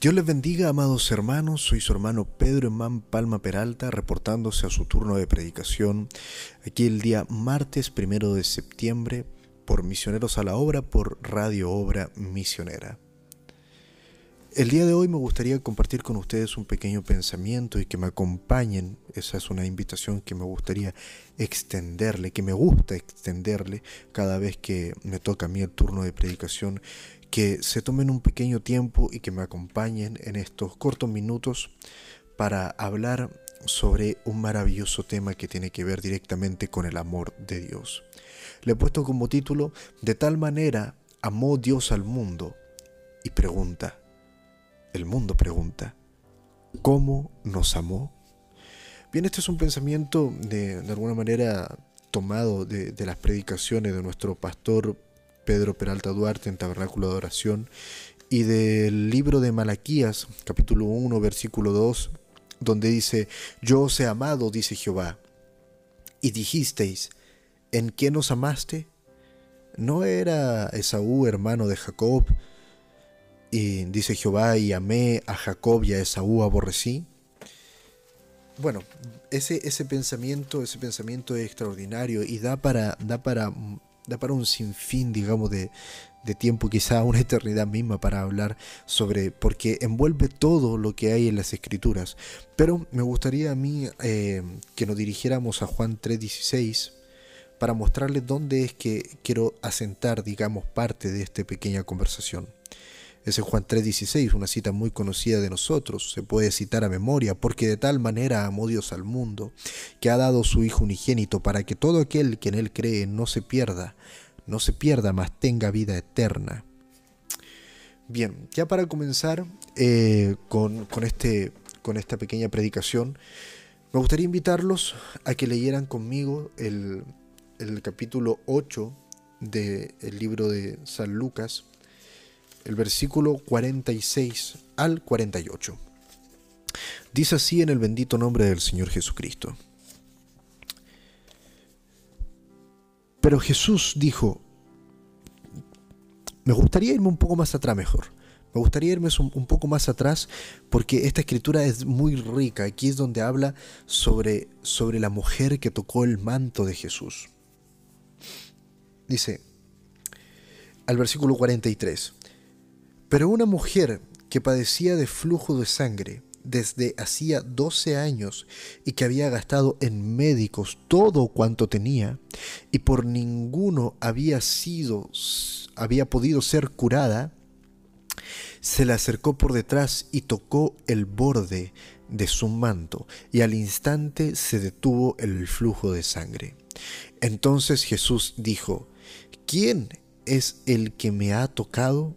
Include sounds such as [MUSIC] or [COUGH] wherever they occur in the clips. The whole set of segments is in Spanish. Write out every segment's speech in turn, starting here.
Dios les bendiga, amados hermanos. Soy su hermano Pedro Emán Palma Peralta, reportándose a su turno de predicación aquí el día martes primero de septiembre por Misioneros a la Obra por Radio Obra Misionera. El día de hoy me gustaría compartir con ustedes un pequeño pensamiento y que me acompañen. Esa es una invitación que me gustaría extenderle, que me gusta extenderle cada vez que me toca a mí el turno de predicación que se tomen un pequeño tiempo y que me acompañen en estos cortos minutos para hablar sobre un maravilloso tema que tiene que ver directamente con el amor de Dios. Le he puesto como título, De tal manera amó Dios al mundo y pregunta, el mundo pregunta, ¿cómo nos amó? Bien, este es un pensamiento de, de alguna manera tomado de, de las predicaciones de nuestro pastor Pedro Peralta Duarte en Tabernáculo de Oración y del libro de Malaquías, capítulo 1, versículo 2, donde dice, Yo os he amado, dice Jehová, y dijisteis, ¿en qué nos amaste? ¿No era Esaú hermano de Jacob? Y dice Jehová, y amé a Jacob y a Esaú aborrecí. Bueno, ese, ese pensamiento, ese pensamiento es extraordinario y da para, da para da para un sinfín, digamos, de, tiempo, quizá una eternidad misma para hablar sobre, porque envuelve todo lo que hay en las escrituras. Pero me gustaría a mí eh, que nos dirigiéramos a Juan 3:16 para mostrarles dónde es que quiero asentar, digamos, parte de esta pequeña conversación. Ese Juan 3:16, una cita muy conocida de nosotros, se puede citar a memoria, porque de tal manera amó Dios al mundo, que ha dado su Hijo unigénito para que todo aquel que en Él cree no se pierda, no se pierda, mas tenga vida eterna. Bien, ya para comenzar eh, con, este, con esta pequeña predicación, me gustaría invitarlos a que leyeran conmigo el, el capítulo 8 del libro de San Lucas, el versículo 46 al 48. Dice así en el bendito nombre del Señor Jesucristo. Pero Jesús dijo, me gustaría irme un poco más atrás mejor. Me gustaría irme un, poco más atrás porque esta escritura es muy rica. Aquí es donde habla sobre, sobre la mujer que tocó el manto de Jesús. Dice, al versículo 43, pero una mujer que padecía de flujo de sangre desde hacía 12 años y que había gastado en médicos todo cuanto tenía y por ninguno había sido había podido ser curada, se le acercó por detrás y tocó el borde de su manto, y al instante se detuvo el flujo de sangre. Entonces Jesús dijo, ¿quién es el que me ha tocado?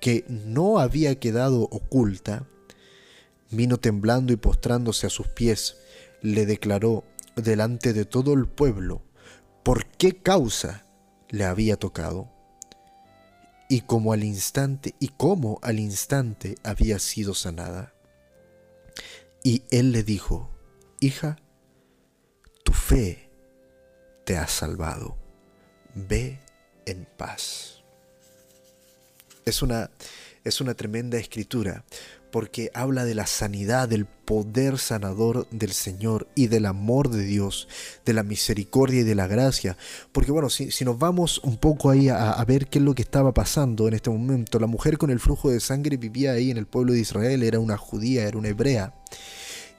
que no había quedado oculta, vino temblando y postrándose a sus pies, le declaró delante de todo el pueblo por qué causa le había tocado y como al instante y cómo al instante había sido sanada. Y él le dijo, hija, tu fe te ha salvado, ve en paz. Es una, es una tremenda escritura porque habla de la sanidad, del poder sanador del Señor y del amor de Dios, de la misericordia y de la gracia. Porque bueno, si, nos vamos un poco ahí a, ver qué es lo que estaba pasando en este momento, la mujer con el flujo de sangre vivía ahí en el pueblo de Israel, era una judía, era una hebrea.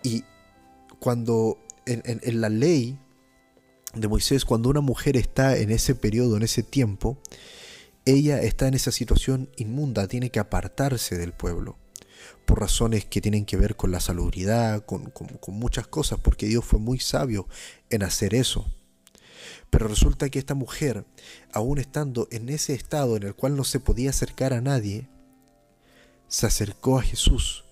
Y cuando en la ley de Moisés, cuando una mujer está en ese periodo, en ese tiempo, ella está en esa situación inmunda, tiene que apartarse del pueblo, por razones que tienen que ver con la salubridad, con, muchas cosas, porque Dios fue muy sabio en hacer eso. Pero resulta que esta mujer, aún estando en ese estado en el cual no se podía acercar a nadie, se acercó a Jesús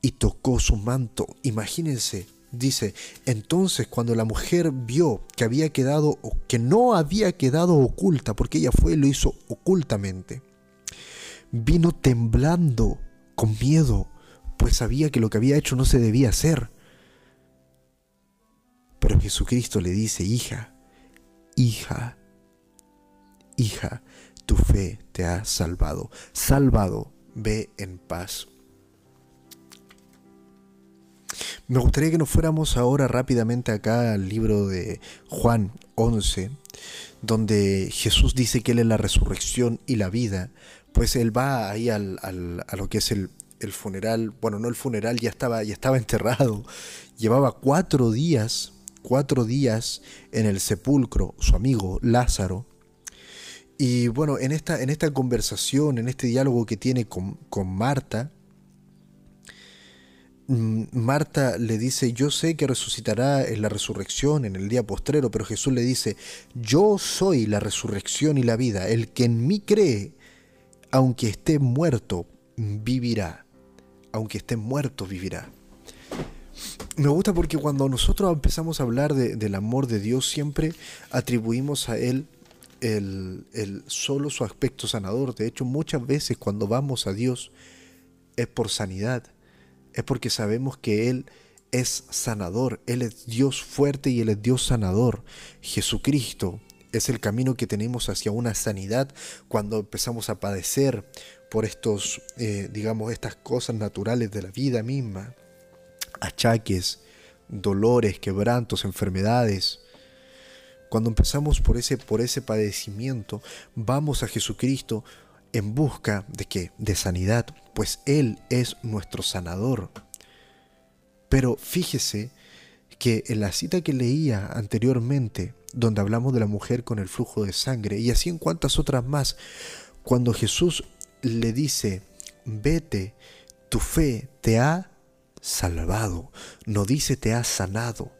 y tocó su manto. Imagínense, dice, entonces cuando la mujer vio que había quedado que no había quedado oculta, porque ella fue y lo hizo ocultamente, vino temblando con miedo, pues sabía que lo que había hecho no se debía hacer. Pero Jesucristo le dice, hija, hija, hija, tu fe te ha salvado. Salvado, ve en paz. Me gustaría que nos fuéramos ahora rápidamente acá al libro de Juan 11, donde Jesús dice que Él es la resurrección y la vida. Pues Él va ahí al, a lo que es el, el, funeral, bueno, no el funeral, ya estaba, ya estaba enterrado. Llevaba cuatro días, cuatro días en el sepulcro, su amigo Lázaro. Y bueno, en esta, en esta conversación, en este diálogo que tiene con, con Marta, Marta le dice, yo sé que resucitará en la resurrección, en el día postrero, pero Jesús le dice, yo soy la resurrección y la vida, el que en mí cree, aunque esté muerto, vivirá, aunque esté muerto, vivirá. Me gusta porque cuando nosotros empezamos a hablar del amor de Dios, siempre atribuimos a Él el, solo su aspecto sanador. De hecho, muchas veces cuando vamos a Dios es por sanidad, es porque sabemos que Él es sanador, Él es Dios fuerte y Él es Dios sanador. Jesucristo es el camino que tenemos hacia una sanidad cuando empezamos a padecer por estos, eh, digamos, estas cosas naturales de la vida misma, achaques, dolores, quebrantos, enfermedades. Cuando empezamos por ese, por ese padecimiento, vamos a Jesucristo en busca de qué? De sanidad, pues Él es nuestro sanador. Pero fíjese que en la cita que leía anteriormente, donde hablamos de la mujer con el flujo de sangre, y así en cuantas otras más, cuando Jesús le dice, vete, tu fe te ha salvado, no dice te ha sanado,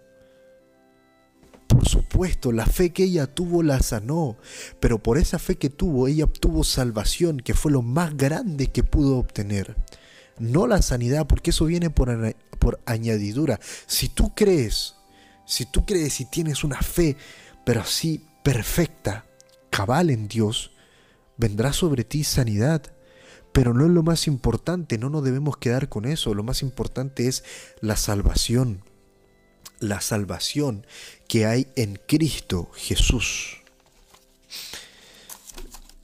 por supuesto, la fe que ella tuvo la sanó, pero por esa fe que tuvo, ella obtuvo salvación, que fue lo más grande que pudo obtener. No la sanidad, porque eso viene por, por añadidura. Si tú crees, si tú crees y tienes una fe, pero así perfecta, cabal en Dios, vendrá sobre ti sanidad. Pero no es lo más importante, no nos debemos quedar con eso. Lo más importante es la salvación la salvación que hay en Cristo Jesús.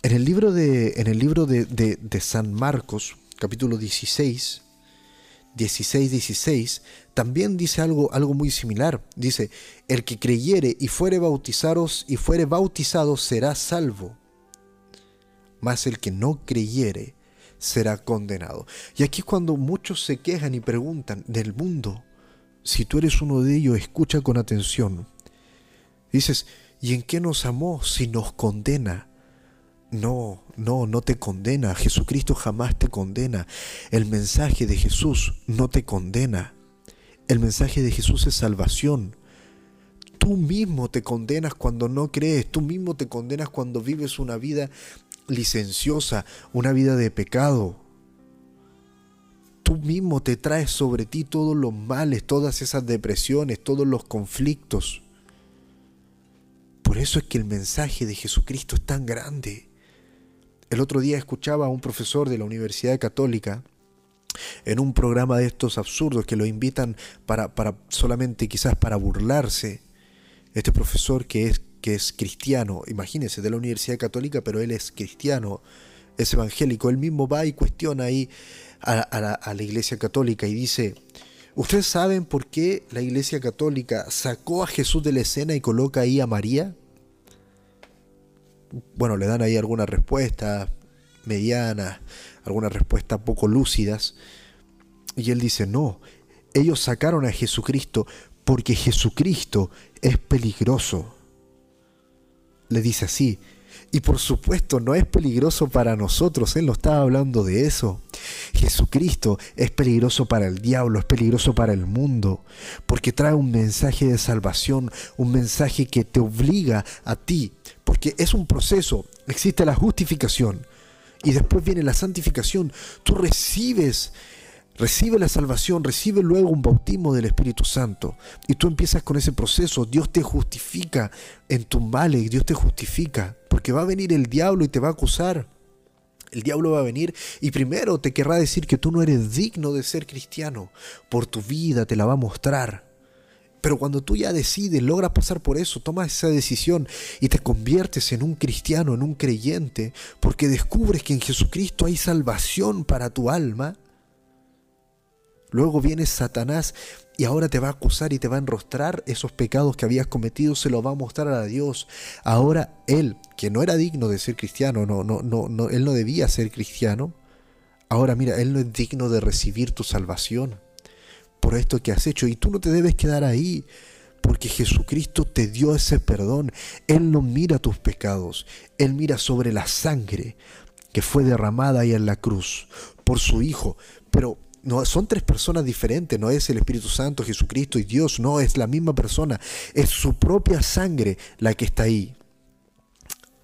En el libro de, en el libro de, San Marcos, capítulo 16, 16, 16, también dice algo, algo muy similar. Dice, el que creyere y fuere bautizado y fuere bautizado será salvo, mas el que no creyere será condenado. Y aquí es cuando muchos se quejan y preguntan del mundo, si tú eres uno de ellos, escucha con atención. Dices, ¿y en qué nos amó si nos condena? No, no, no te condena. Jesucristo jamás te condena. El mensaje de Jesús no te condena. El mensaje de Jesús es salvación. Tú mismo te condenas cuando no crees. Tú mismo te condenas cuando vives una vida licenciosa, una vida de pecado tú mismo te traes sobre ti todos los males, todas esas depresiones, todos los conflictos. Por eso es que el mensaje de Jesucristo es tan grande. El otro día escuchaba a un profesor de la Universidad Católica en un programa de estos absurdos que lo invitan para, para solamente quizás para burlarse. Este profesor que es, que es cristiano, imagínense, de la Universidad Católica, pero él es cristiano, es evangélico, él mismo va y cuestiona ahí a, la, Iglesia Católica y dice, ¿ustedes saben por qué la Iglesia Católica sacó a Jesús de la escena y coloca ahí a María? Bueno, le dan ahí algunas respuestas medianas, algunas respuestas poco lúcidas. Y él dice, no, ellos sacaron a Jesucristo porque Jesucristo es peligroso. Le dice así, y por supuesto no es peligroso para nosotros, Él no estaba hablando de eso. Jesucristo es peligroso para el diablo, es peligroso para el mundo, porque trae un mensaje de salvación, un mensaje que te obliga a ti, porque es un proceso, existe la justificación y después viene la santificación. Tú recibes Recibe la salvación, recibe luego un bautismo del Espíritu Santo. Y tú empiezas con ese proceso. Dios te justifica en tu males, Dios te justifica. Porque va a venir el diablo y te va a acusar. El diablo va a venir y primero te querrá decir que tú no eres digno de ser cristiano. Por tu vida te la va a mostrar. Pero cuando tú ya decides, logras pasar por eso, tomas esa decisión y te conviertes en un cristiano, en un creyente, porque descubres que en Jesucristo hay salvación para tu alma, luego viene Satanás y ahora te va a acusar y te va a enrostrar esos pecados que habías cometido, se los va a mostrar a Dios. Ahora él, que no era digno de ser cristiano, no, no, no, no, él no debía ser cristiano, ahora mira, él no es digno de recibir tu salvación por esto que has hecho. Y tú no te debes quedar ahí, porque Jesucristo te dio ese perdón. Él no mira tus pecados, Él mira sobre la sangre que fue derramada ahí en la cruz por su Hijo. Pero no, son tres personas diferentes, no es el Espíritu Santo, Jesucristo y Dios, no, es la misma persona, es su propia sangre la que está ahí.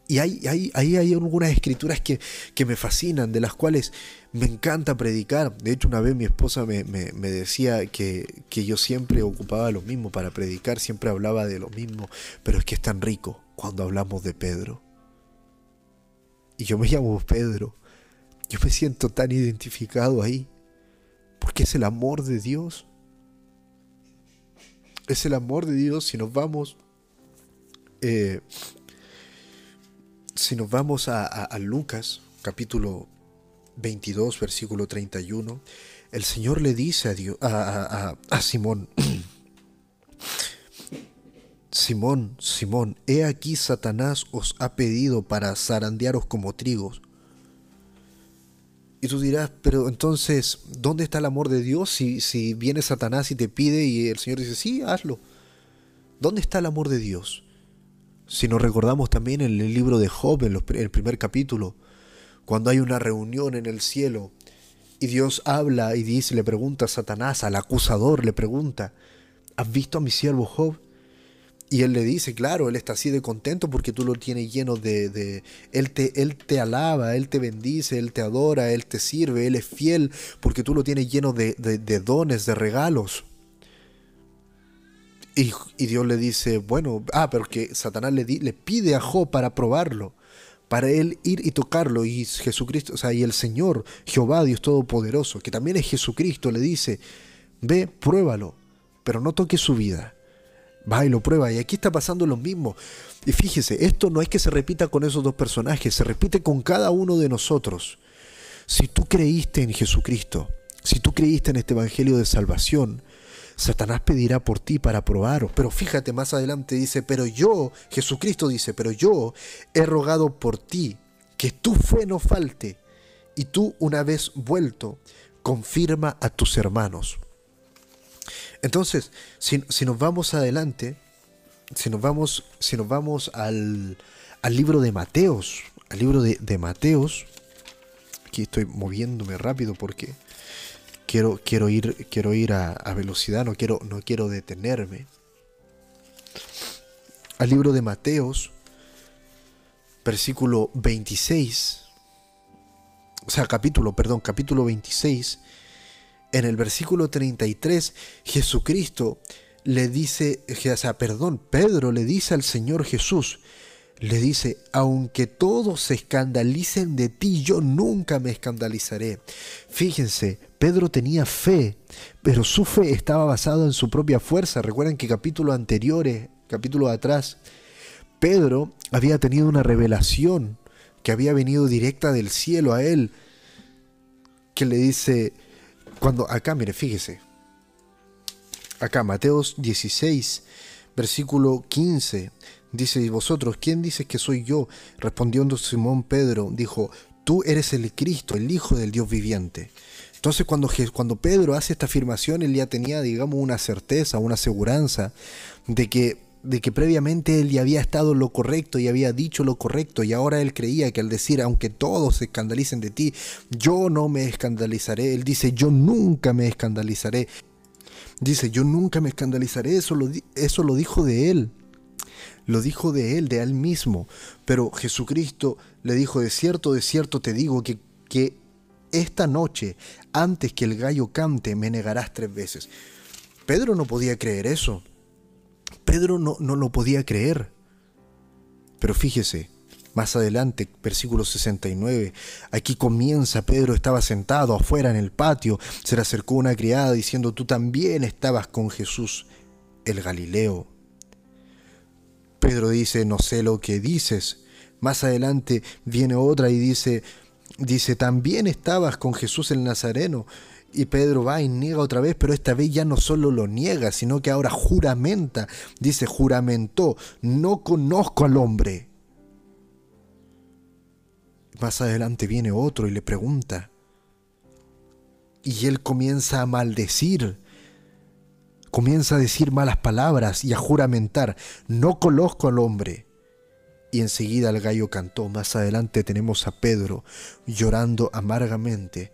Y ahí hay, hay, algunas escrituras que, que, me fascinan, de las cuales me encanta predicar. De hecho, una vez mi esposa me, me, me decía que, que, yo siempre ocupaba lo mismo para predicar, siempre hablaba de lo mismo, pero es que es tan rico cuando hablamos de Pedro. Y yo me llamo Pedro. Yo me siento tan identificado ahí, porque es el amor de Dios. Es el amor de Dios si nos vamos... Eh, si nos vamos a, Lucas, capítulo 22, versículo 31, el Señor le dice a, Simón, [CLEARS THROAT] Simón, Simón, he aquí Satanás os ha pedido para zarandearos como trigos. Y tú dirás, pero entonces, ¿dónde está el amor de Dios si, si viene Satanás y te pide y el Señor dice, sí, hazlo? ¿Dónde está el amor de Dios? Si nos recordamos también en el libro de Job, en el primer capítulo, cuando hay una reunión en el cielo y Dios habla y dice, le pregunta a Satanás, al acusador, le pregunta, ¿has visto a mi siervo Job? Y él le dice, claro, él está así de contento porque tú lo tienes lleno de... de él, te, él te alaba, él te bendice, él te adora, él te sirve, él es fiel porque tú lo tienes lleno de, de dones, de regalos. Y, Dios le dice, bueno, ah, pero que Satanás le, le pide a Job para probarlo, para él ir y tocarlo. Y Jesucristo, o sea, y el Señor, Jehová, Dios Todopoderoso, que también es Jesucristo, le dice, ve, pruébalo, pero no toque su vida. Va y lo prueba. Y aquí está pasando lo mismo. Y fíjese, esto no es que se repita con esos dos personajes, se repite con cada uno de nosotros. Si tú creíste en Jesucristo, si tú creíste en este Evangelio de salvación, Satanás pedirá por ti para probaros. Pero fíjate, más adelante dice, pero yo, Jesucristo dice, pero yo he rogado por ti que tu fe no falte y tú una vez vuelto, confirma a tus hermanos. Entonces, si, nos vamos adelante, si nos vamos, si nos vamos al, al libro de Mateos, al libro de, de Mateos, aquí estoy moviéndome rápido porque quiero, quiero ir, quiero ir a, velocidad, no quiero, no quiero detenerme. Al libro de Mateos, versículo 26, o sea, capítulo, perdón, capítulo 26, en el versículo 33, Jesucristo le dice, o sea, perdón, Pedro le dice al Señor Jesús, le dice, aunque todos se escandalicen de ti, yo nunca me escandalizaré. Fíjense, Pedro tenía fe, pero su fe estaba basada en su propia fuerza. Recuerden que capítulos anteriores, capítulos atrás, Pedro había tenido una revelación que había venido directa del cielo a él, que le dice, cuando acá, mire, fíjese, acá Mateos 16, versículo 15, Dice, ¿y vosotros quién dice que soy yo? Respondiendo Simón Pedro, dijo, tú eres el Cristo, el Hijo del Dios viviente. Entonces cuando, cuando Pedro hace esta afirmación, él ya tenía, digamos, una certeza, una aseguranza de que, de que previamente él ya había estado lo correcto y había dicho lo correcto y ahora él creía que al decir, aunque todos se escandalicen de ti, yo no me escandalizaré. Él dice, yo nunca me escandalizaré. Dice, yo nunca me escandalizaré. Eso lo, eso lo dijo de él lo dijo de él, de él mismo. Pero Jesucristo le dijo, de cierto, de cierto te digo que, que esta noche, antes que el gallo cante, me negarás tres veces. Pedro no podía creer eso. Pedro no, no lo podía creer. Pero fíjese, más adelante, versículo 69, aquí comienza, Pedro estaba sentado afuera en el patio, se le acercó una criada diciendo, tú también estabas con Jesús, el Galileo. Pedro dice, no sé lo que dices. Más adelante viene otra y dice, dice, también estabas con Jesús el Nazareno. Y Pedro va y niega otra vez, pero esta vez ya no solo lo niega, sino que ahora juramenta. Dice, juramentó, no conozco al hombre. Más adelante viene otro y le pregunta. Y él comienza a maldecir. Comienza a decir malas palabras y a juramentar. No conozco al hombre. Y enseguida el gallo cantó. Más adelante tenemos a Pedro llorando amargamente.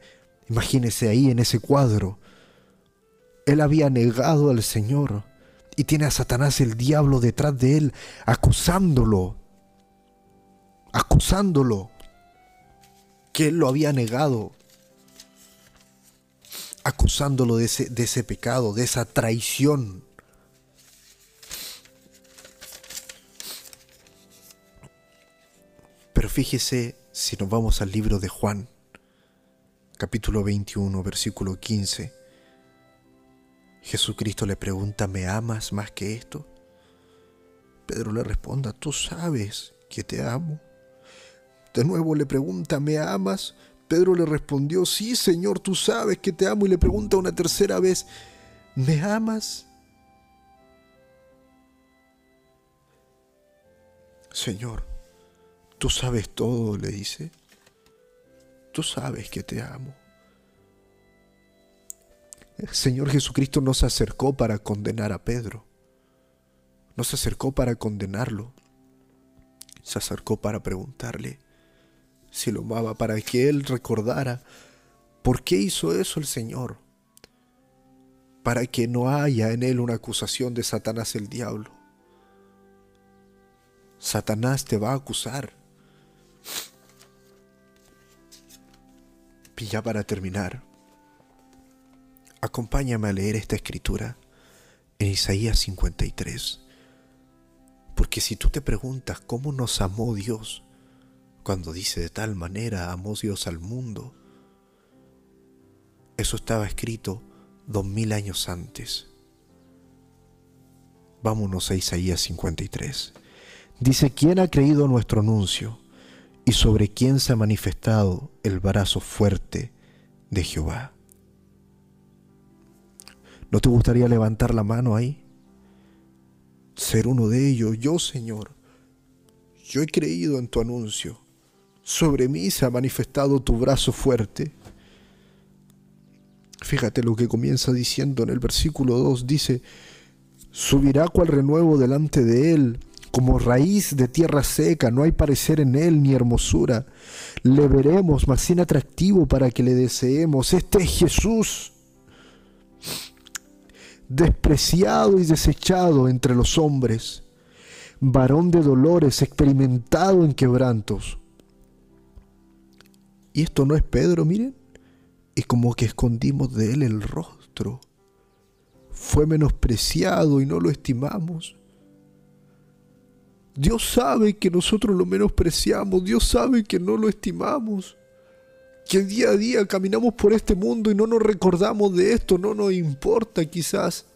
Imagínese ahí en ese cuadro. Él había negado al Señor y tiene a Satanás el diablo detrás de él acusándolo. Acusándolo que él lo había negado, acusándolo de ese, de ese pecado, de esa traición. Pero fíjese si nos vamos al libro de Juan, capítulo 21, versículo 15. Jesucristo le pregunta, ¿me amas más que esto? Pedro le responda, tú sabes que te amo. De nuevo le pregunta, ¿me amas? Pedro le respondió, sí, Señor, tú sabes que te amo. Y le pregunta una tercera vez, ¿me amas? Señor, tú sabes todo, le dice. Tú sabes que te amo. El Señor Jesucristo no se acercó para condenar a Pedro. No se acercó para condenarlo. Se acercó para preguntarle, si lo amaba, para que él recordara por qué hizo eso el Señor, para que no haya en él una acusación de Satanás el diablo. Satanás te va a acusar. Y ya para terminar, acompáñame a leer esta escritura en Isaías 53. Porque si tú te preguntas cómo nos amó Dios, cuando dice de tal manera amó Dios al mundo. Eso estaba escrito dos mil años antes. Vámonos a Isaías 53. Dice, ¿quién ha creído nuestro anuncio y sobre quién se ha manifestado el brazo fuerte de Jehová? ¿No te gustaría levantar la mano ahí? Ser uno de ellos, yo Señor. Yo he creído en tu anuncio sobre mí se ha manifestado tu brazo fuerte. Fíjate lo que comienza diciendo en el versículo 2, dice, subirá cual renuevo delante de él, como raíz de tierra seca, no hay parecer en él ni hermosura. Le veremos, más sin atractivo para que le deseemos. Este es Jesús, despreciado y desechado entre los hombres, varón de dolores, experimentado en quebrantos y esto no es Pedro, miren. Es como que escondimos de él el rostro. Fue menospreciado y no lo estimamos. Dios sabe que nosotros lo menospreciamos. Dios sabe que no lo estimamos. Que día a día caminamos por este mundo y no nos recordamos de esto. No nos importa quizás.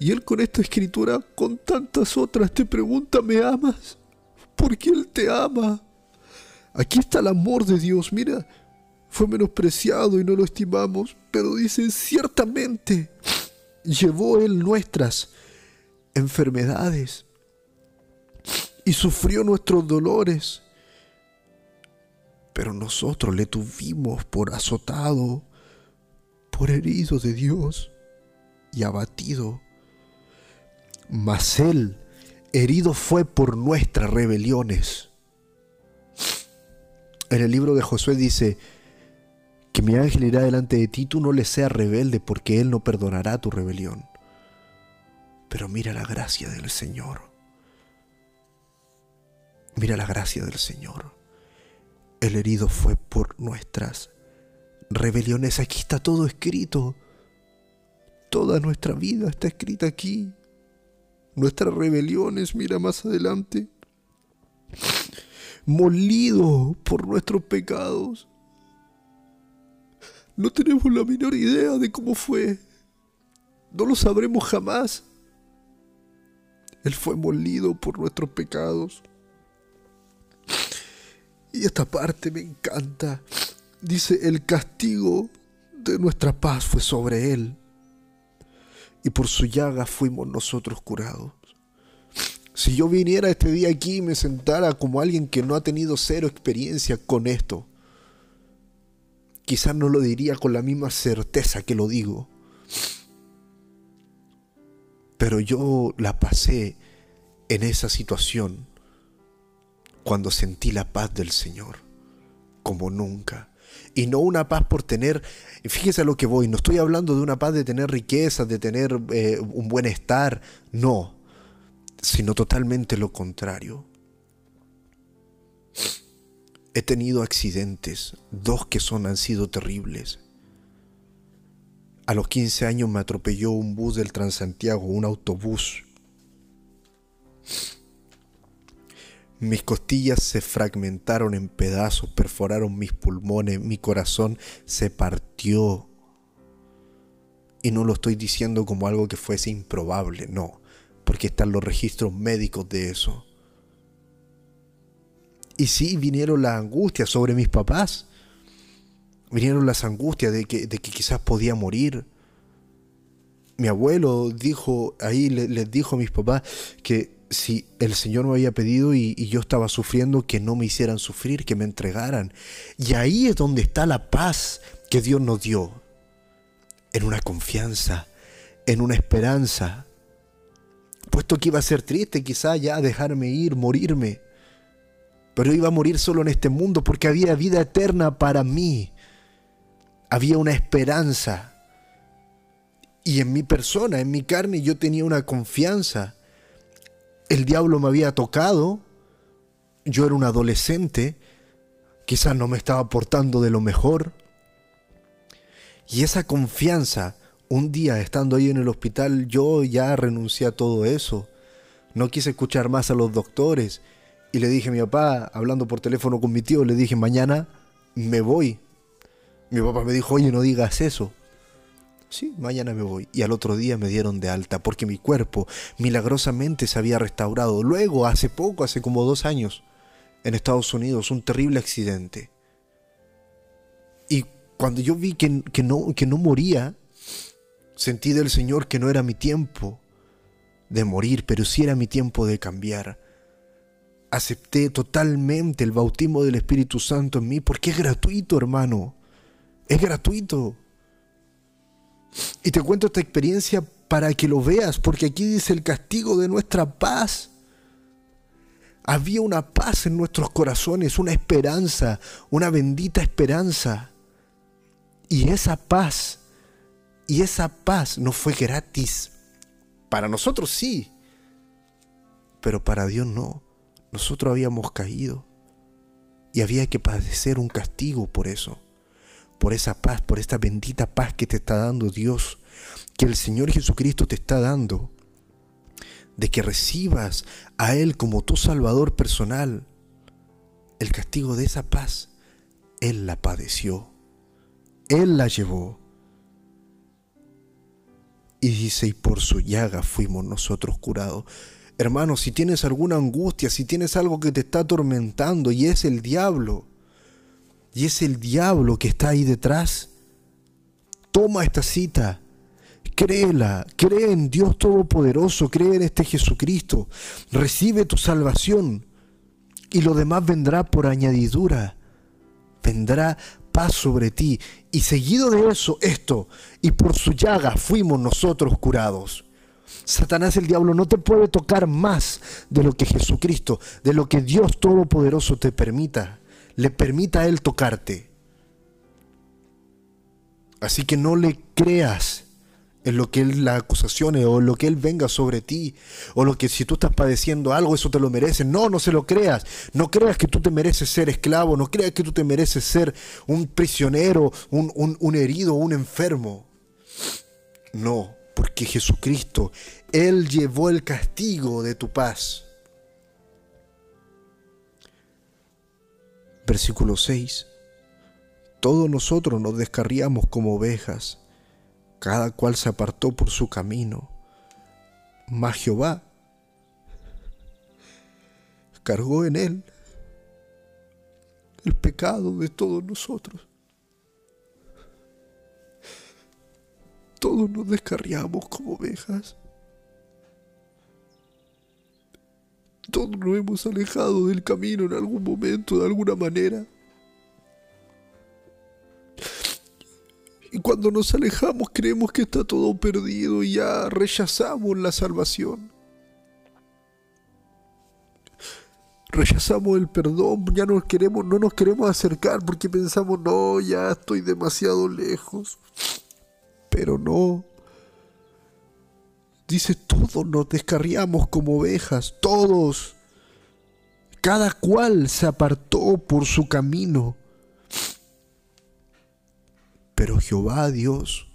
Y Él con esta escritura, con tantas otras, te pregunta, ¿me amas? porque Él te ama. Aquí está el amor de Dios, mira, fue menospreciado y no lo estimamos, pero dice, ciertamente llevó Él nuestras enfermedades y sufrió nuestros dolores, pero nosotros le tuvimos por azotado, por herido de Dios y abatido. Mas Él herido fue por nuestras rebeliones. En el libro de Josué dice, que mi ángel irá delante de ti, tú no le seas rebelde, porque él no perdonará tu rebelión. Pero mira la gracia del Señor. Mira la gracia del Señor. El herido fue por nuestras rebeliones. Aquí está todo escrito. Toda nuestra vida está escrita aquí. Nuestras rebeliones, mira más adelante. Molido por nuestros pecados. No tenemos la menor idea de cómo fue. No lo sabremos jamás. Él fue molido por nuestros pecados. Y esta parte me encanta. Dice, el castigo de nuestra paz fue sobre él. Y por su llaga fuimos nosotros curados. Si yo viniera este día aquí y me sentara como alguien que no ha tenido cero experiencia con esto, quizás no lo diría con la misma certeza que lo digo. Pero yo la pasé en esa situación cuando sentí la paz del Señor, como nunca. Y no una paz por tener, fíjese a lo que voy, no estoy hablando de una paz de tener riquezas, de tener eh, un buen estar, no, sino totalmente lo contrario. He tenido accidentes, dos que son han sido terribles. A los 15 años me atropelló un bus del Transantiago, un autobús. Mis costillas se fragmentaron en pedazos, perforaron mis pulmones, mi corazón se partió. Y no lo estoy diciendo como algo que fuese improbable, no, porque están los registros médicos de eso. Y sí, vinieron las angustias sobre mis papás vinieron las angustias de que, de que quizás podía morir. Mi abuelo dijo, ahí les, dijo a mis papás que si el Señor me había pedido y, y, yo estaba sufriendo, que no me hicieran sufrir, que me entregaran. Y ahí es donde está la paz que Dios nos dio. En una confianza, en una esperanza. Puesto que iba a ser triste quizás ya dejarme ir, morirme. Pero iba a morir solo en este mundo porque había vida eterna para mí había una esperanza. Y en mi persona, en mi carne, yo tenía una confianza. El diablo me había tocado. Yo era un adolescente. Quizás no me estaba portando de lo mejor. Y esa confianza, un día estando ahí en el hospital, yo ya renuncié a todo eso. No quise escuchar más a los doctores. Y le dije a mi papá, hablando por teléfono con mi tío, le dije, mañana me voy. Mi papá me dijo, oye, no digas eso. Sí, mañana me voy. Y al otro día me dieron de alta porque mi cuerpo milagrosamente se había restaurado. Luego, hace poco, hace como dos años, en Estados Unidos, un terrible accidente. Y cuando yo vi que, que no, que no moría, sentí del Señor que no era mi tiempo de morir, pero sí era mi tiempo de cambiar. Acepté totalmente el bautismo del Espíritu Santo en mí porque es gratuito, hermano. Es gratuito. Y te cuento esta experiencia para que lo veas, porque aquí dice el castigo de nuestra paz. Había una paz en nuestros corazones, una esperanza, una bendita esperanza. Y esa paz, y esa paz no fue gratis. Para nosotros sí, pero para Dios no. Nosotros habíamos caído y había que padecer un castigo por eso por esa paz, por esta bendita paz que te está dando Dios, que el Señor Jesucristo te está dando, de que recibas a Él como tu Salvador personal. El castigo de esa paz, Él la padeció, Él la llevó. Y dice, y por su llaga fuimos nosotros curados. Hermano, si tienes alguna angustia, si tienes algo que te está atormentando y es el diablo, y es el diablo que está ahí detrás, toma esta cita, créela, cree en Dios Todopoderoso, cree en este Jesucristo, recibe tu salvación. Y lo demás vendrá por añadidura, vendrá paz sobre ti. Y seguido de eso, esto, y por su llaga fuimos nosotros curados. Satanás el diablo no te puede tocar más de lo que Jesucristo, de lo que Dios Todopoderoso te permita le permita a Él tocarte. Así que no le creas en lo que él las acusaciones o lo que él venga sobre ti o lo que si tú estás padeciendo algo eso te lo mereces. No, no se lo creas. No creas que tú te mereces ser esclavo, no creas que tú te mereces ser un prisionero, un, un, un herido, un enfermo. No, porque Jesucristo, Él llevó el castigo de tu paz. Versículo 6. Todos nosotros nos descarriamos como ovejas cada cual se apartó por su camino. Mas Jehová cargó en él el pecado de todos nosotros. Todos nos descarriamos como ovejas. Todos nos hemos alejado del camino en algún momento, de alguna manera. Y cuando nos alejamos creemos que está todo perdido y ya rechazamos la salvación. Rechazamos el perdón, ya no queremos, no nos queremos acercar porque pensamos, no, ya estoy demasiado lejos. Pero no. Dice, todos nos descarriamos como ovejas, todos. Cada cual se apartó por su camino pero Jehová Dios,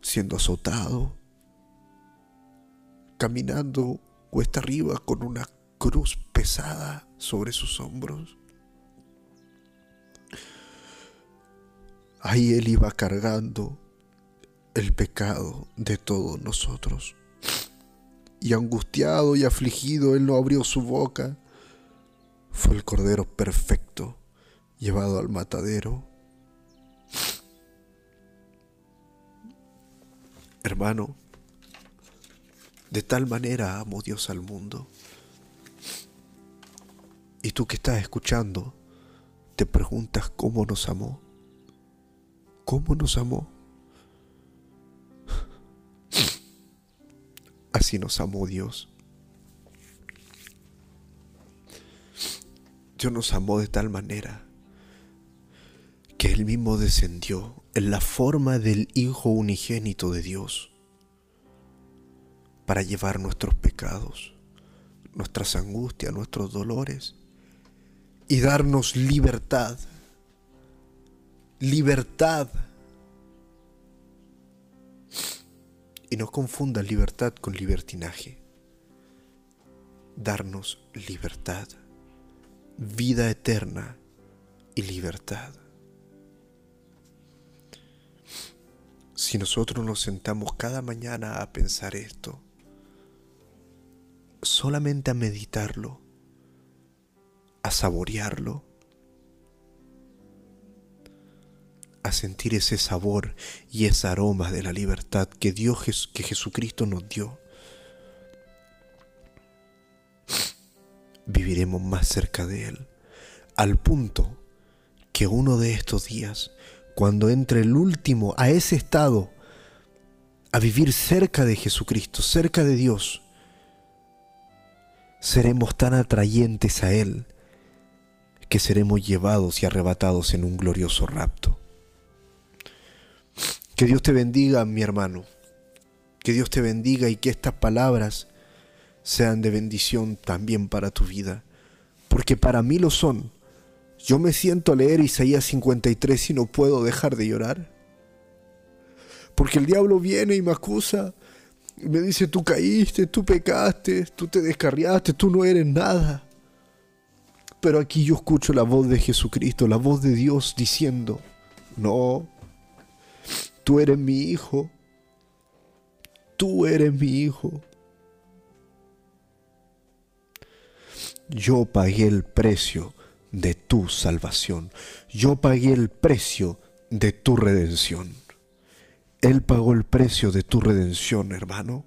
siendo azotado, caminando cuesta arriba con una cruz pesada sobre sus hombros. Ahí él iba cargando el pecado de todos nosotros. Y angustiado y afligido, él no abrió su boca. Fue el Cordero perfecto, llevado al matadero Hermano, de tal manera amo Dios al mundo. Y tú que estás escuchando, te preguntas cómo nos amó. ¿Cómo nos amó? Así nos amó Dios. Dios nos amó de tal manera que Él mismo descendió en la forma del Hijo unigénito de Dios para llevar nuestros pecados, nuestras angustias, nuestros dolores y darnos libertad. Libertad. Y no confunda libertad con libertinaje. Darnos libertad, vida eterna y libertad. Si nosotros nos sentamos cada mañana a pensar esto, solamente a meditarlo, a saborearlo, a sentir ese sabor y ese aroma de la libertad que Dios, que Jesucristo nos dio, viviremos más cerca de Él, al punto que uno de estos días cuando entre el último a ese estado, a vivir cerca de Jesucristo, cerca de Dios, seremos tan atrayentes a Él que seremos llevados y arrebatados en un glorioso rapto. Que Dios te bendiga, mi hermano. Que Dios te bendiga y que estas palabras sean de bendición también para tu vida. Porque para mí lo son yo me siento a leer Isaías 53 y no puedo dejar de llorar. Porque el diablo viene y me acusa. Y me dice, tú caíste, tú pecaste, tú te descarriaste, tú no eres nada. Pero aquí yo escucho la voz de Jesucristo, la voz de Dios diciendo, no, tú eres mi hijo, tú eres mi hijo. Yo pagué el precio de tu salvación. Yo pagué el precio de tu redención. Él pagó el precio de tu redención, hermano.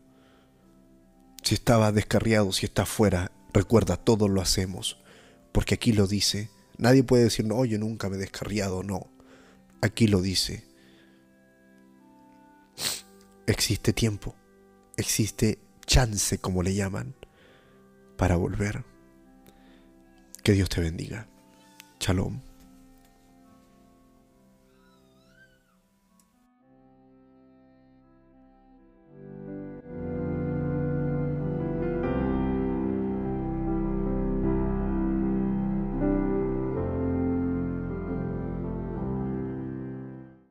Si estaba descarriado, si está fuera, recuerda, todos lo hacemos. Porque aquí lo dice. Nadie puede decir, no, yo nunca me he descarriado, no. Aquí lo dice. Existe tiempo, existe chance, como le llaman, para volver. Que Dios te bendiga. Shalom.